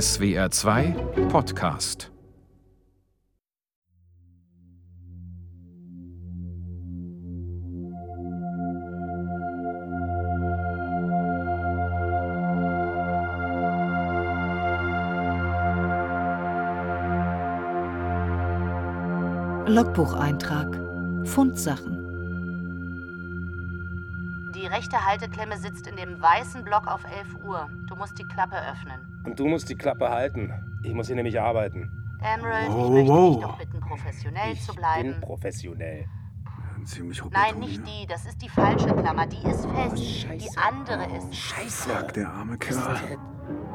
SWR 2 Podcast Logbucheintrag Fundsachen Die rechte Halteklemme sitzt in dem weißen Block auf 11 Uhr. Du musst die Klappe öffnen. Und du musst die Klappe halten. Ich muss hier nämlich arbeiten. Emerald, Wow, ich möchte wow. dich doch bitten, professionell Ich zu bleiben. bin professionell. Ziemlich Nein, nicht hier. die. Das ist die falsche Klammer. Die ist fest. Scheiße. die andere ist. Scheiße. Fuck, der arme Kerl.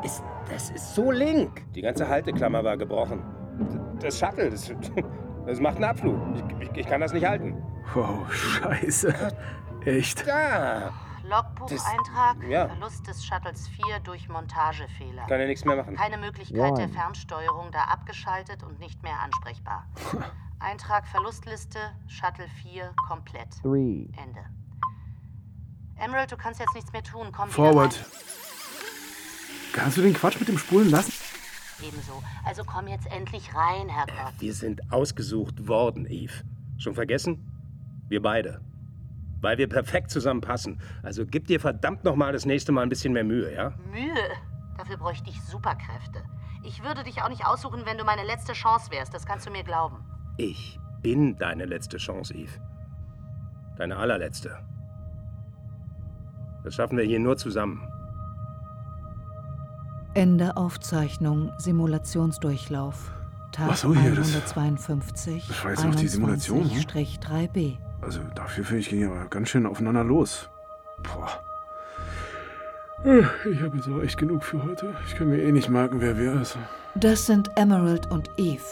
Ist, das ist so link. Die ganze Halteklammer war gebrochen. Das Shuttle, das, das macht einen Abflug. Ich, ich, ich kann das nicht halten. Wow, scheiße. Echt? Da. Logbucheintrag. Ja. Verlust des Shuttles 4 durch Montagefehler. Kann ja nichts mehr machen. Keine Möglichkeit der Fernsteuerung, da abgeschaltet und nicht mehr ansprechbar. Eintrag Verlustliste, Shuttle 4 komplett. Ende. Emerald, du kannst jetzt nichts mehr tun. Komm wieder Forward. Kannst du den Quatsch mit dem Spulen lassen? Ebenso. Also komm jetzt endlich rein, Herrgott. Wir sind ausgesucht worden, Eve. Schon vergessen? Wir beide. Weil wir perfekt zusammenpassen. Also gib dir verdammt nochmal das nächste Mal ein bisschen mehr Mühe, ja? Mühe. Dafür bräuchte ich Superkräfte. Ich würde dich auch nicht aussuchen, wenn du meine letzte Chance wärst. Das kannst du mir glauben. Ich bin deine letzte Chance, Eve. Deine allerletzte. Das schaffen wir hier nur zusammen. Ende Aufzeichnung Simulationsdurchlauf Tag Ach so, hier, das- 152 das war jetzt noch die Simulation, hm? 21-3b. Also dafür finde ich, ging aber ganz schön aufeinander los. Boah. Äh, Ich habe jetzt aber echt genug für heute. Ich kann mir eh nicht merken, wer wer ist. Das sind Emerald und Eve.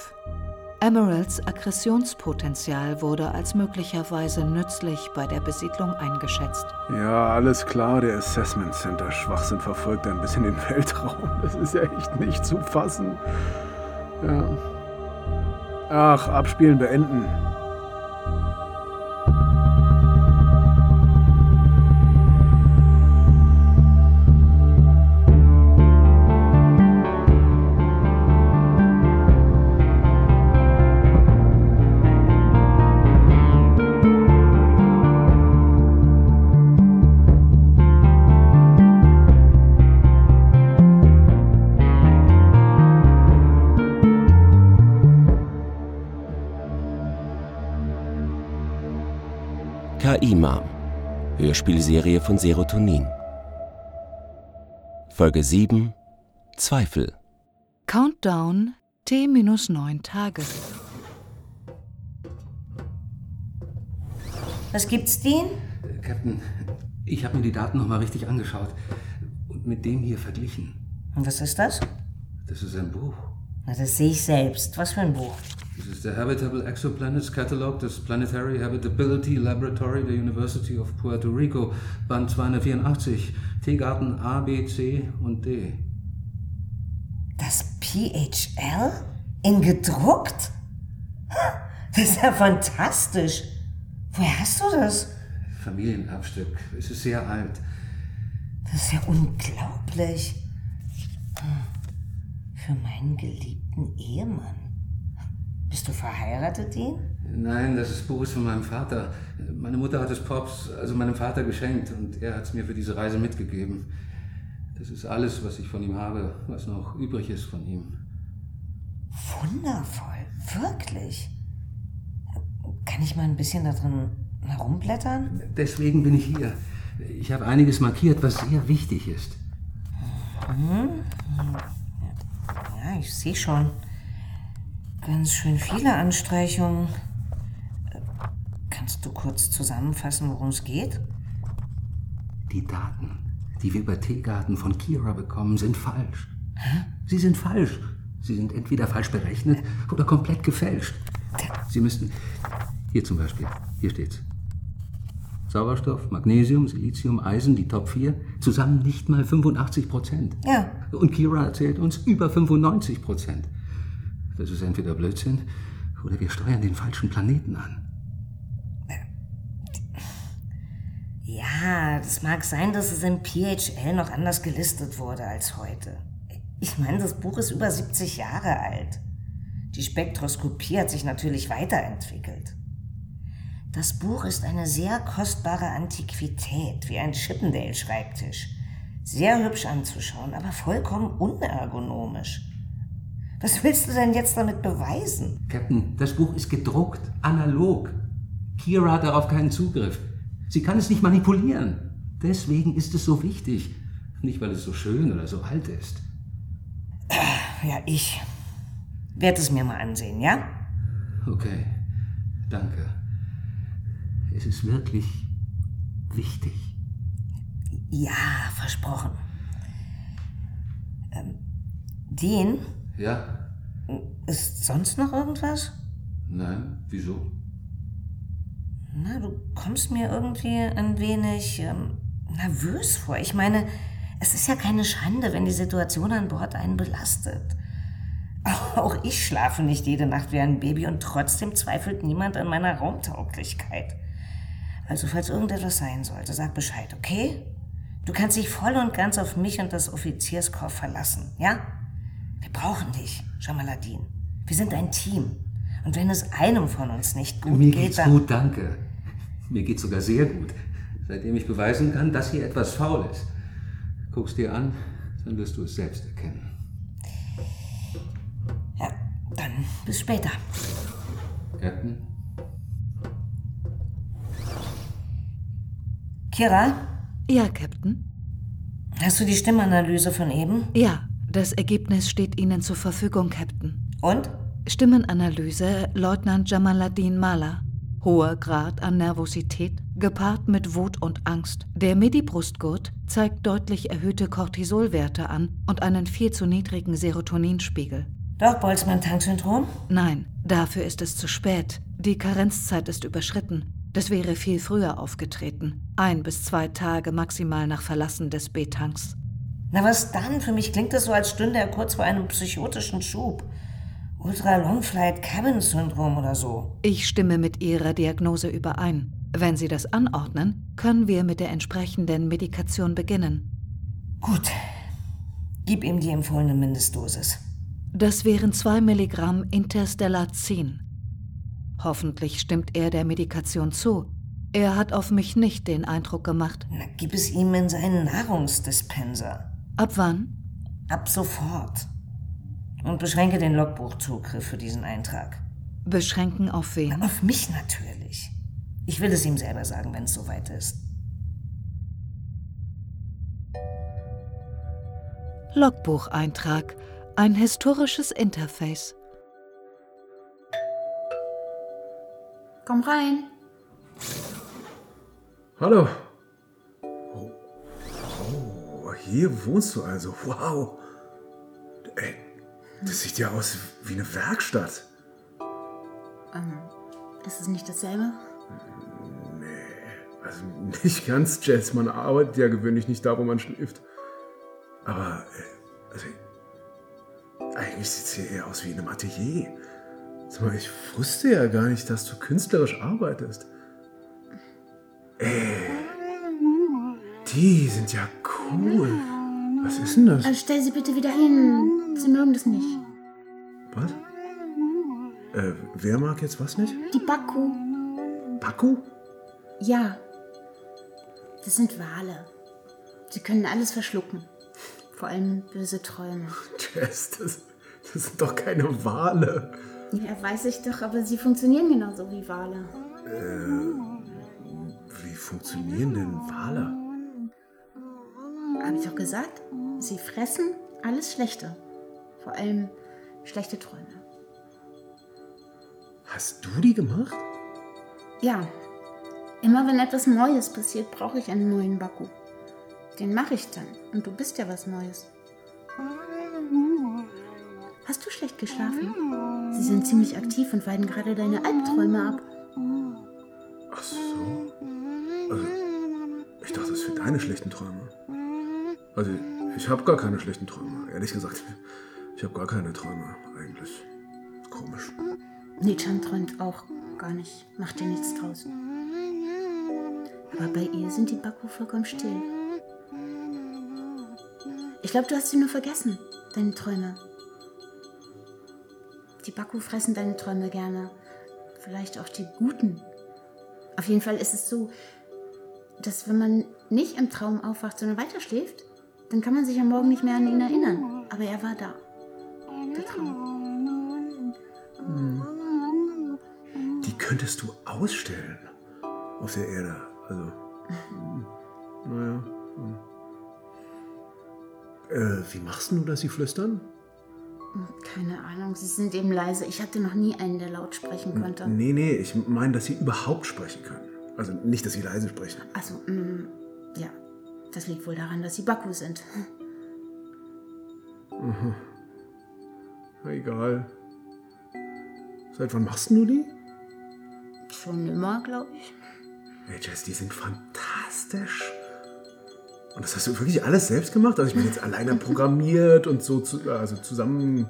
Emeralds Aggressionspotenzial wurde als möglicherweise nützlich bei der Besiedlung eingeschätzt. Ja, alles klar, der Assessment Center Schwachsinn verfolgt ein bisschen den Weltraum. Das ist ja echt nicht zu fassen. Ja. Ach, abspielen beenden. KI-Mom. Hörspielserie von Serotonin. Folge 7 Zweifel. Countdown T-9 Tage. Was gibt's, Dean? Captain, ich habe mir die Daten nochmal richtig angeschaut und mit dem hier verglichen. Und was ist das? Das ist ein Buch. Na, das sehe ich selbst. Was für ein Buch? Das ist der Habitable Exoplanets Catalog des Planetary Habitability Laboratory der University of Puerto Rico, Band 284, Teegarten A, B, C und D. Das PHL? In gedruckt? Das ist ja fantastisch. Woher hast du das? Familienerbstück. Es ist sehr alt. Das ist ja unglaublich. Für meinen geliebten Ehemann. Bist du verheiratet, Dean? Nein, das ist Buch ist von meinem Vater. Meine Mutter hat es Pops, also meinem Vater, geschenkt und er hat es mir für diese Reise mitgegeben. Das ist alles, was ich von ihm habe, was noch übrig ist von ihm. Wundervoll. Wirklich. Kann ich mal ein bisschen da drin herumblättern? Deswegen bin ich hier. Ich habe einiges markiert, was sehr wichtig ist. Ja, ich sehe schon. Ganz schön viele Anstreichungen. Äh, Kannst du kurz zusammenfassen, worum es geht? Die Daten, die wir über Teegarten von Kira bekommen, sind falsch. Sie sind falsch. Sie sind entweder falsch berechnet oder komplett gefälscht. Sie müssten. Hier zum Beispiel. Hier steht's. Sauerstoff, Magnesium, Silizium, Eisen, die Top 4, zusammen nicht mal 85 Prozent. Ja. Und Kira erzählt uns über 95 Prozent. Das ist entweder Blödsinn oder wir steuern den falschen Planeten an. Ja, das mag sein, dass es im PHL noch anders gelistet wurde als heute. Ich meine, das Buch ist über 70 Jahre alt. Die Spektroskopie hat sich natürlich weiterentwickelt. Das Buch ist eine sehr kostbare Antiquität, wie ein Chippendale-Schreibtisch. Sehr hübsch anzuschauen, aber vollkommen unergonomisch. Was willst du denn jetzt damit beweisen? Captain, das Buch ist gedruckt, analog. Kira hat darauf keinen Zugriff. Sie kann es nicht manipulieren. Deswegen ist es so wichtig. Nicht, weil es so schön oder so alt ist. Ja, ich werde es mir mal ansehen, ja? Okay, danke. Es ist wirklich wichtig. Ja, versprochen. Ähm, Dean, Ja? ist sonst noch irgendwas? Nein? Wieso? Na, du kommst mir irgendwie ein wenig ähm, nervös vor. Ich meine, es ist ja keine Schande, wenn die Situation an Bord einen belastet. Auch ich schlafe nicht jede Nacht wie ein Baby und trotzdem zweifelt niemand an meiner Raumtauglichkeit. Also falls irgendetwas sein sollte, sag Bescheid, okay? Du kannst dich voll und ganz auf mich und das Offizierskorps verlassen, ja? Wir brauchen dich, Jamaladin. Wir sind ein Team. Und wenn es einem von uns nicht gut Mir geht, geht's dann... gut, danke. Mir geht's sogar sehr gut. Seitdem ich beweisen kann, dass hier etwas faul ist. Guck's dir an, dann wirst du es selbst erkennen. Ja, dann bis später. Captain? Kira, Ja, Captain. hast du die Stimmanalyse von eben? Ja, das Ergebnis steht Ihnen zur Verfügung, Captain. Und? Stimmenanalyse Leutnant Jamaluddin Mala. Hoher Grad an Nervosität, gepaart mit Wut und Angst. Der Midi-Brustgurt zeigt deutlich erhöhte Cortisolwerte an und einen viel zu niedrigen Serotoninspiegel. Doch, Boltzmann-Tank-Syndrom? Nein, dafür ist es zu spät. Die Karenzzeit ist überschritten. Das wäre viel früher aufgetreten. Ein bis zwei Tage maximal nach Verlassen des B-Tanks. Na was dann? Für mich klingt es so, als stünde er kurz vor einem psychotischen Schub. Ultra Long Flight Cabin Syndrom oder so. Ich stimme mit Ihrer Diagnose überein. Wenn Sie das anordnen, können wir mit der entsprechenden Medikation beginnen. Gut. Gib ihm die empfohlene Mindestdosis. Das wären 2 Milligramm Interstellazin. Hoffentlich stimmt er der Medikation zu. Er hat auf mich nicht den Eindruck gemacht. Na, gib es ihm in seinen Nahrungsdispenser. Ab wann? Ab sofort. Und beschränke den Logbuchzugriff für diesen Eintrag. Beschränken auf wen? Auf mich natürlich. Ich will es ihm selber sagen, wenn es soweit ist. Logbucheintrag. Ein historisches Interface. Komm rein. Hallo. Hier wohnst du also. Wow. Ey, das sieht ja aus wie eine Werkstatt. Ähm, ist es nicht dasselbe? Also nicht ganz, Jess. Man arbeitet ja gewöhnlich nicht da, wo man schläft. Aber, äh, also, eigentlich sieht es hier eher aus wie in einem Atelier. Sag mal, ich wusste ja gar nicht, dass du künstlerisch arbeitest. Ey, die sind ja cool. Was ist denn das? Also stell sie bitte wieder hin. Sie mögen das nicht. Was? Äh, wer mag jetzt was nicht? Die Baku. Baku? Ja. Das sind Wale. Sie können alles verschlucken. Vor allem böse Träume. Jess, das, das sind doch keine Wale. Ja, weiß ich doch, aber sie funktionieren genauso wie Wale. Wie funktionieren denn Wale? Hab ich doch gesagt? Sie fressen alles Schlechte. Vor allem schlechte Träume. Hast du die gemacht? Ja. Immer wenn etwas Neues passiert, brauche ich einen neuen Baku. Den mache ich dann. Und du bist ja was Neues. Hast du schlecht geschlafen? Sie sind ziemlich aktiv und weiden gerade deine Albträume ab. Ach so. Also, ich dachte, das für deine schlechten Träume. Also, ich habe gar keine schlechten Träume. Ehrlich gesagt, ich habe gar keine Träume eigentlich. Komisch. Nichan träumt auch gar nicht. Macht dir nichts draus. Aber bei ihr sind die Baku vollkommen still. Ich glaube, du hast sie nur vergessen. deine Träume. Die Baku fressen deine Träume gerne. Vielleicht auch die guten. Auf jeden Fall ist es so, dass wenn man nicht im Traum aufwacht, sondern weiterschläft, dann kann man sich am Morgen nicht mehr an ihn erinnern. Aber er war da. Der Traum. Die könntest du ausstellen. Auf der Erde. Also. hm, Naja. hm. Äh, wie machst du, dass sie flüstern? Keine Ahnung, sie sind eben leise. Ich hatte noch nie einen, der laut sprechen konnte. Nee, nee, ich meine, dass sie überhaupt sprechen können. Also nicht, dass sie leise sprechen. Also, mm, ja. Das liegt wohl daran, dass sie Baku sind. Na, egal. Seit wann machst du die? Schon immer, glaube ich. Hey Jess, die sind fantastisch. Und das hast du wirklich alles selbst gemacht? Also ich meine jetzt alleine programmiert und so zu, also zusammen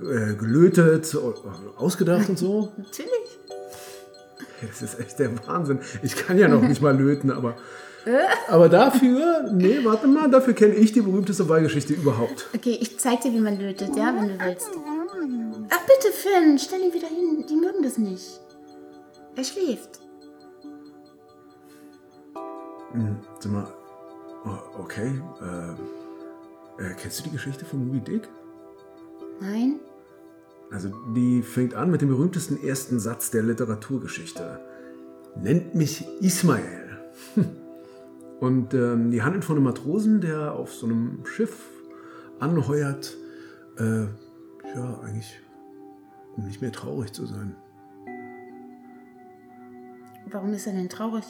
äh, gelötet, o- ausgedacht und so. Natürlich. Das ist echt der Wahnsinn. Ich kann ja noch nicht mal löten, aber, aber dafür, nee, warte mal, dafür kenne ich die berühmteste Wahlgeschichte überhaupt. Okay, ich zeig dir, wie man lötet, ja, wenn du willst. Ach bitte, Finn, stell ihn wieder hin. Die mögen das nicht. Er schläft. Sag mal, oh, okay, äh, äh, kennst du die Geschichte von Moby Dick? Nein? Also die fängt an mit dem berühmtesten ersten Satz der Literaturgeschichte. Nennt mich Ismael. Und ähm, die handelt von einem Matrosen, der auf so einem Schiff anheuert, äh, ja, eigentlich, um nicht mehr traurig zu sein. Warum ist er denn traurig?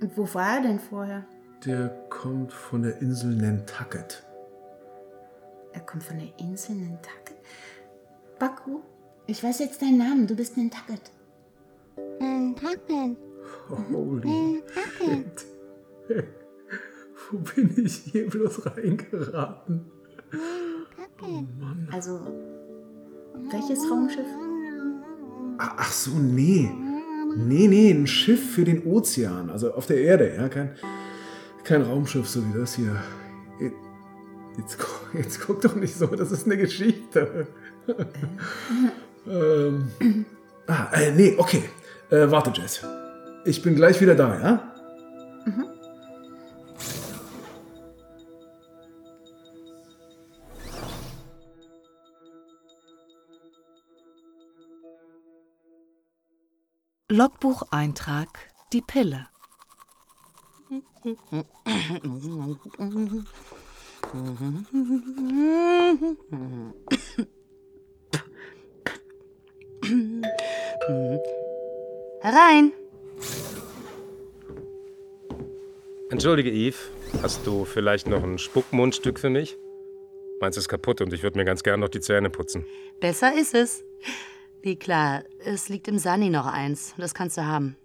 Und wo war er denn vorher? Der kommt von der Insel Nantucket. Er kommt von der Insel Nantucket. Baku, ich weiß jetzt deinen Namen. Du bist Nantucket. Holy shit. Wo bin ich hier bloß reingeraten? Also, welches Raumschiff? Ach, ach so, nee. Nee, nee, ein Schiff für den Ozean, also auf der Erde, ja, kein, kein Raumschiff, so wie das hier. Jetzt, jetzt guck doch nicht so, das ist eine Geschichte. ähm, ah, äh, nee, okay. Äh, warte, Jess. Ich bin gleich wieder da, ja? Logbucheintrag Die Pille. Herein! Entschuldige, Eve. Hast du vielleicht noch ein Spuckmundstück für mich? Meins ist kaputt und ich würde mir ganz gern noch die Zähne putzen. Besser ist es. Wie klar, es liegt im Sani noch eins. Das kannst du haben.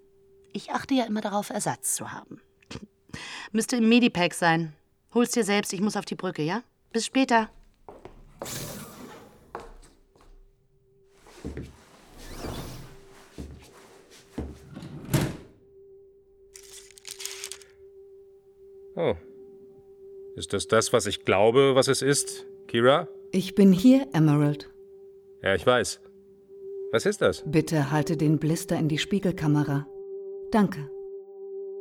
Ich achte ja immer darauf, Ersatz zu haben. Müsste im Medipack sein. Hol's dir selbst, ich muss auf die Brücke, ja? Bis später. Ist das das, was ich glaube, was es ist, Kira? Ich bin hier, Emerald. Ja, ich weiß. Was ist das? Bitte halte den Blister in die Spiegelkamera. Danke.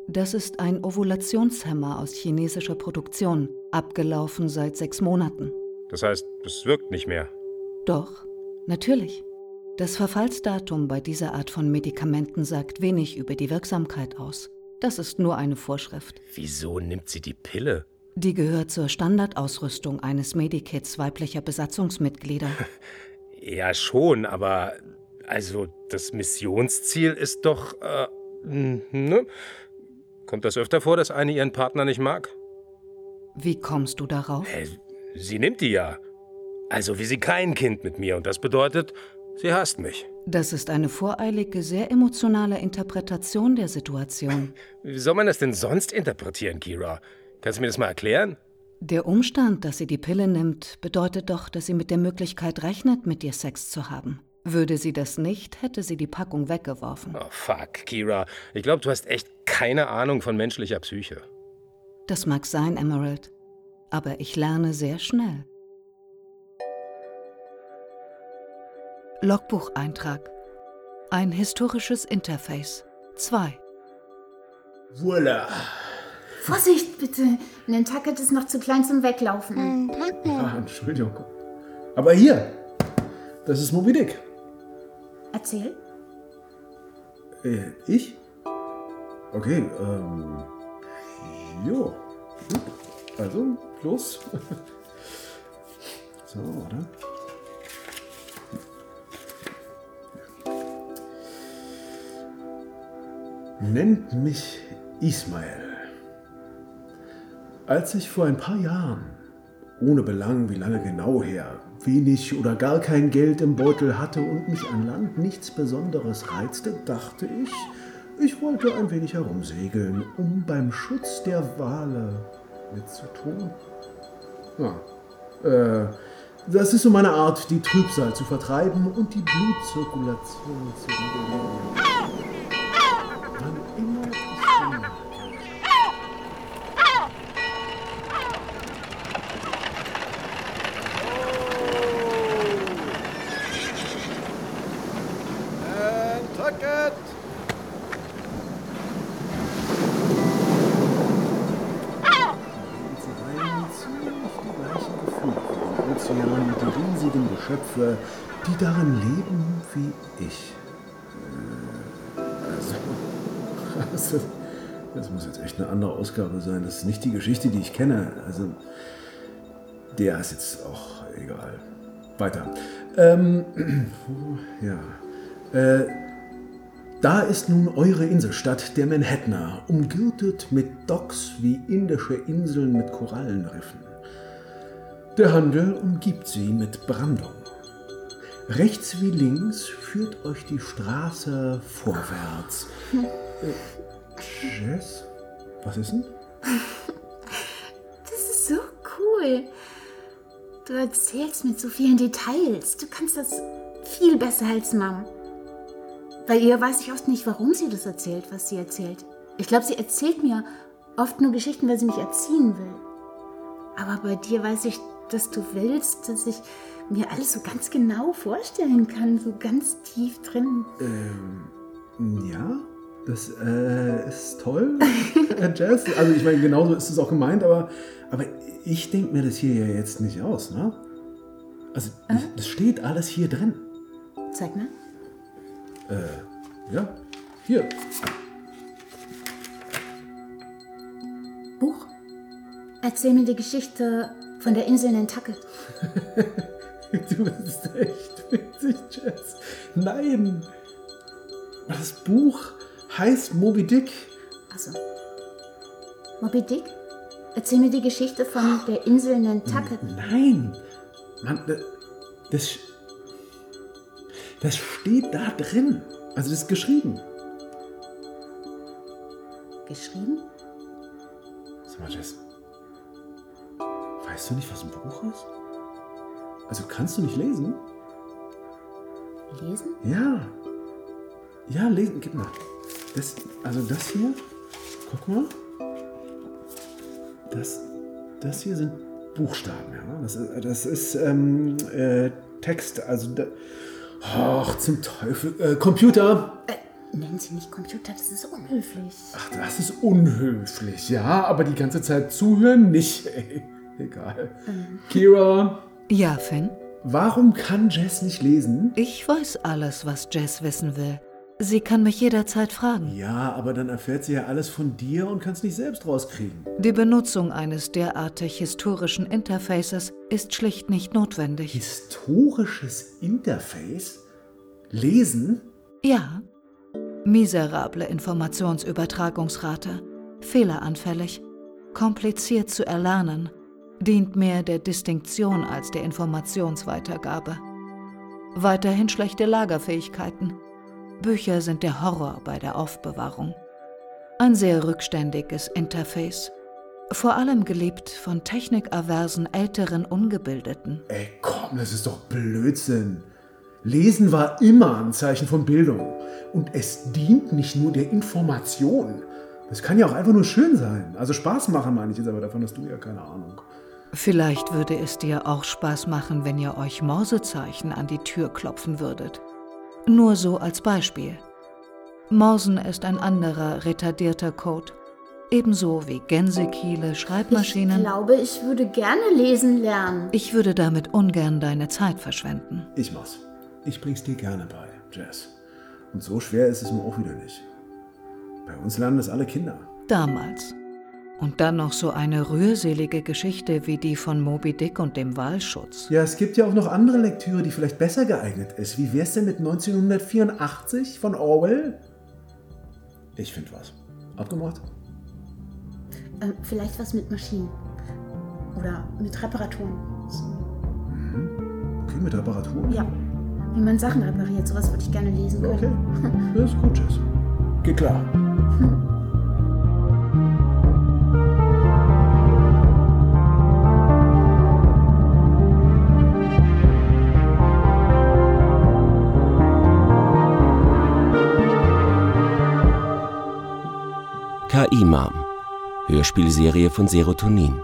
Das ist ein Ovulationshemmer aus chinesischer Produktion, abgelaufen seit sechs Monaten. Das heißt, es wirkt nicht mehr. Doch, natürlich. Das Verfallsdatum bei dieser Art von Medikamenten sagt wenig über die Wirksamkeit aus. Das ist nur eine Vorschrift. Wieso nimmt sie die Pille? Die gehört zur Standardausrüstung eines Medikits weiblicher Besatzungsmitglieder. Ja, schon, aber also das Missionsziel ist doch. Äh, ne? Kommt das öfter vor, dass eine ihren Partner nicht mag? Wie kommst du darauf? Sie nimmt die ja. Also wie sie kein Kind mit mir und das bedeutet, sie hasst mich. Das ist eine voreilige, sehr emotionale Interpretation der Situation. Wie soll man das denn sonst interpretieren, Kira? Kannst du mir das mal erklären? Der Umstand, dass sie die Pille nimmt, bedeutet doch, dass sie mit der Möglichkeit rechnet, mit dir Sex zu haben. Würde sie das nicht, hätte sie die Packung weggeworfen. Oh, fuck, Kira. Ich glaube, du hast echt keine Ahnung von menschlicher Psyche. Das mag sein, Emerald. aber ich lerne sehr schnell. Logbucheintrag. Ein historisches Interface. 2. Voila. Vorsicht, bitte. Nantucket ist noch zu klein zum Weglaufen. Ah, Entschuldigung. Aber hier, das ist Moby Dick. Erzähl. Äh, ich? Okay, ähm. Jo. Also, los. so, oder? Nennt mich Ismael. Als ich vor ein paar Jahren, ohne Belang wie lange genau her, wenig oder gar kein Geld im Beutel hatte und mich an Land nichts Besonderes reizte, dachte ich, ich wollte ein wenig herumsegeln, um beim Schutz der Wale mitzutun. Ja, äh, das ist so meine Art, die Trübsal zu vertreiben und die Blutzirkulation zu regulieren. Geschöpfe, die darin leben wie ich. Äh, Also, also, das muss jetzt echt eine andere Ausgabe sein. Das ist nicht die Geschichte, die ich kenne. Also, der ist jetzt auch egal. Weiter. Ähm, ja. Äh, da ist nun eure Inselstadt, der Manhattaner, umgürtet mit Docks wie indische Inseln mit Korallenriffen. Der Handel umgibt sie mit Brandung. Rechts wie links führt euch die Straße vorwärts. Jess? Was ist denn? Das ist so cool. Du erzählst mit so vielen Details. Du kannst das viel besser als Mom. Bei ihr weiß ich oft nicht, warum sie das erzählt, was sie erzählt. Ich glaube, sie erzählt mir oft nur Geschichten, weil sie mich erziehen will. Aber bei dir weiß ich, dass du willst, dass ich mir alles so ganz genau vorstellen kann, so ganz tief drin. Ähm, ja, das äh, ist toll, Herr Jazz. Also ich meine, genauso ist es auch gemeint, aber, aber ich denke mir das hier ja jetzt nicht aus, ne? Also ich, das steht alles hier drin. Zeig mal. Äh, ja, hier. Buch. Erzähl mir die Geschichte von der Insel Nantucket. Du bist echt witzig, Jess. Nein. Das Buch heißt Moby Dick. Also. Moby Dick? Erzähl mir die Geschichte von der Insel Nantucket. Nein. Mann, da- das, das steht da drin. Also das ist geschrieben. Geschrieben? Sag mal, Jess. Weißt du nicht, was ein Buch ist? Also kannst du nicht lesen? Lesen? Ja. Ja, lesen. Gib mal. Das, also das hier. Guck mal. Das, das hier sind Buchstaben. Ja? Das, ist- das ist ähm, äh, Text. Also. Da, Och, zum Teufel. Äh, Computer. Äh, nennen Sie nicht Computer, das ist unhöflich. Ach, das ist unhöflich. Ja, aber die ganze Zeit zuhören nicht. Ey. Egal. Kira, Ja, Finn? warum kann Jess nicht lesen? Ich weiß alles, was Jess wissen will. Sie kann mich jederzeit fragen. Ja, aber dann erfährt sie ja alles von dir und kann es nicht selbst rauskriegen. Die Benutzung eines derartig historischen Interfaces ist schlicht nicht notwendig. Historisches Interface? Lesen? Ja. Miserable Informationsübertragungsrate, fehleranfällig, kompliziert zu erlernen, dient mehr der Distinktion als der Informationsweitergabe. Weiterhin schlechte Lagerfähigkeiten. Bücher sind der Horror bei der Aufbewahrung. Ein sehr rückständiges Interface. Vor allem geliebt von technikaversen älteren Ungebildeten. Ey, komm, das ist doch Blödsinn. Lesen war immer ein Zeichen von Bildung. Und es dient nicht nur der Information. Das kann ja auch einfach nur schön sein. Also Spaß machen, meine ich jetzt, aber davon hast du ja keine Ahnung. Vielleicht würde es dir auch Spaß machen, wenn ihr euch Morsezeichen an die Tür klopfen würdet. Nur so als Beispiel. Morsen ist ein anderer retardierter Code. Ebenso wie Gänsekiele, Schreibmaschinen. Ich glaube, ich würde gerne lesen lernen. Ich würde damit ungern deine Zeit verschwenden. Ich mach's. Ich bring's dir gerne bei, Jess. Und so schwer ist es mir auch wieder nicht. Bei uns lernen das alle Kinder. Damals. Und dann noch so eine rührselige Geschichte wie die von Moby Dick und dem Wahlschutz. Ja, es gibt ja auch noch andere Lektüre, die vielleicht besser geeignet ist. Wie wär's denn mit 1984 von Orwell? Ich find was. Abgemacht? Ähm, vielleicht was mit Maschinen. Oder mit Reparaturen. Mhm. Okay, mit Reparaturen? Ja. Wie man Sachen repariert, sowas würde ich gerne lesen können. Okay. Das ist gut, Jess. Geht klar. Hörspielserie von Serotonin.